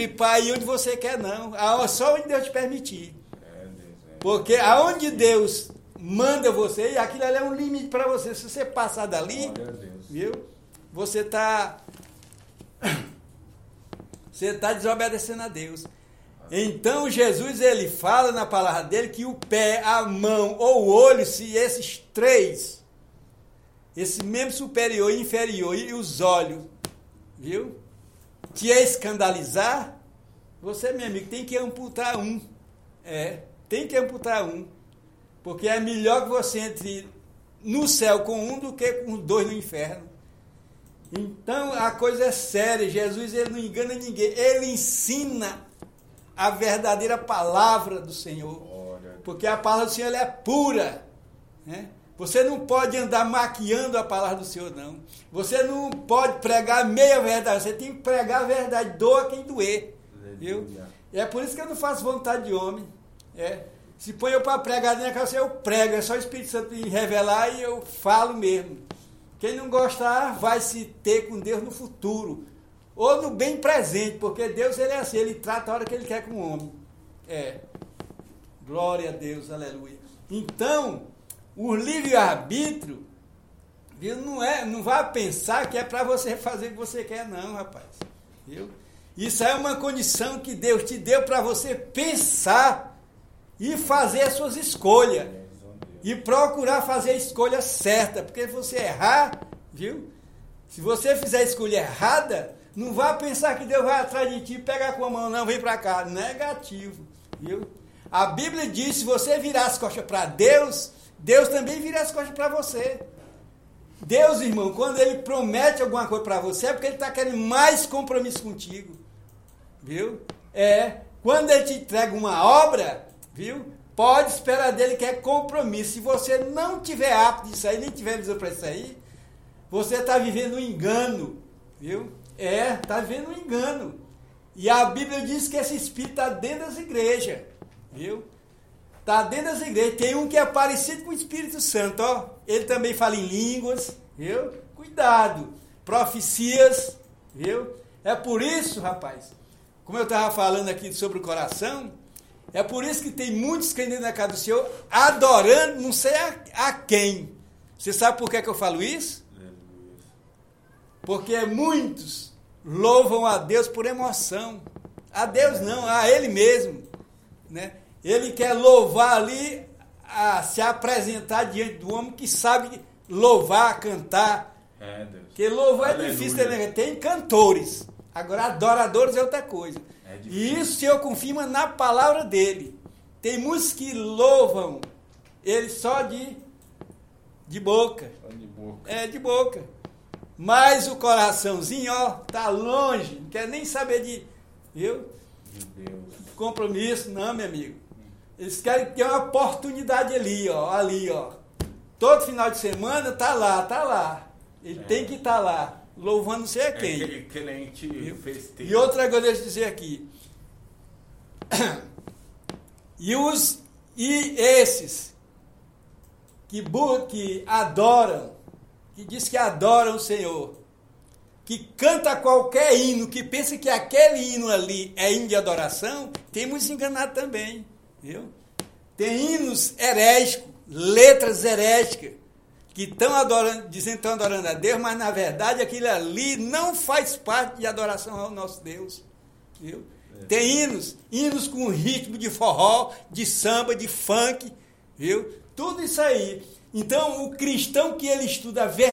livre para ir onde você quer, não. Só onde Deus te permitir. Porque aonde Deus manda você, e aquilo ali é um limite para você. Se você passar dali, viu? Você está você está desobedecendo a Deus. Então Jesus ele fala na palavra dele que o pé, a mão ou o olho, se esses três, esse membro superior e inferior e os olhos, viu? Te escandalizar, você, meu amigo, tem que amputar um. É, tem que amputar um. Porque é melhor que você entre no céu com um do que com dois no inferno. Então a coisa é séria. Jesus ele não engana ninguém. Ele ensina a verdadeira palavra do Senhor. Porque a palavra do Senhor é pura. Né? Você não pode andar maquiando a palavra do Senhor, não. Você não pode pregar meia verdade. Você tem que pregar a verdade. Doa quem doer. Viu? É por isso que eu não faço vontade de homem. É. Se põe eu para pregar na casa, eu prego. É só o Espírito Santo me revelar e eu falo mesmo. Quem não gostar vai se ter com Deus no futuro. Ou no bem presente, porque Deus ele é assim, ele trata a hora que ele quer com o homem. É. Glória a Deus, aleluia. Então, o livre-arbítrio, não, é, não vai pensar que é para você fazer o que você quer, não, rapaz. Viu? Isso é uma condição que Deus te deu para você pensar e fazer as suas escolhas. E procurar fazer a escolha certa, porque se você errar, viu? Se você fizer a escolha errada, não vá pensar que Deus vai atrás de ti, pegar com a mão, não, vem para cá. Negativo, viu? A Bíblia diz: se você virar as costas para Deus, Deus também vira as costas para você. Deus, irmão, quando Ele promete alguma coisa para você, é porque Ele está querendo mais compromisso contigo. Viu? É. Quando Ele te entrega uma obra, viu? Pode esperar dele que é compromisso. Se você não tiver apto disso aí, nem tiver visão para aí, você está vivendo um engano. Viu? É, está vivendo um engano. E a Bíblia diz que esse espírito está dentro das igrejas. Viu? Está dentro das igrejas. Tem um que é parecido com o Espírito Santo, ó. Ele também fala em línguas, viu? Cuidado. Profecias, viu? É por isso, rapaz, como eu estava falando aqui sobre o coração, é por isso que tem muitos crentes na casa do Senhor adorando não sei a, a quem. Você sabe por que, que eu falo isso? Porque muitos louvam a Deus por emoção. A Deus não, a Ele mesmo. Né? Ele quer louvar ali, a se apresentar diante do homem que sabe louvar, cantar. É, Deus. Porque louvar Aleluia. é difícil, né? tem cantores. Agora, adoradores é outra coisa. É e isso o Senhor confirma na palavra dele. Tem muitos que louvam ele só de, de boca. Só de boca. É, de boca. Mas o coraçãozinho, ó, tá longe, não quer nem saber de. Viu? De Deus. Compromisso, não, meu amigo. Eles querem ter uma oportunidade ali, ó, ali, ó. Todo final de semana tá lá, tá lá. Ele é. tem que estar tá lá, louvando não sei a é quem. É crente festeiro. E outra coisa, deixa eu dizer aqui. E os e esses que, que adoram, que diz que adoram o Senhor, que canta qualquer hino, que pensa que aquele hino ali é hino de adoração, temos enganado também. Viu? Tem hinos herégicos, letras herégicas, que estão adorando, dizendo que estão adorando a Deus, mas na verdade aquilo ali não faz parte de adoração ao nosso Deus. Viu? É. Tem hinos, hinos com ritmo de forró, de samba, de funk, viu? Tudo isso aí. Então, o cristão que ele estuda a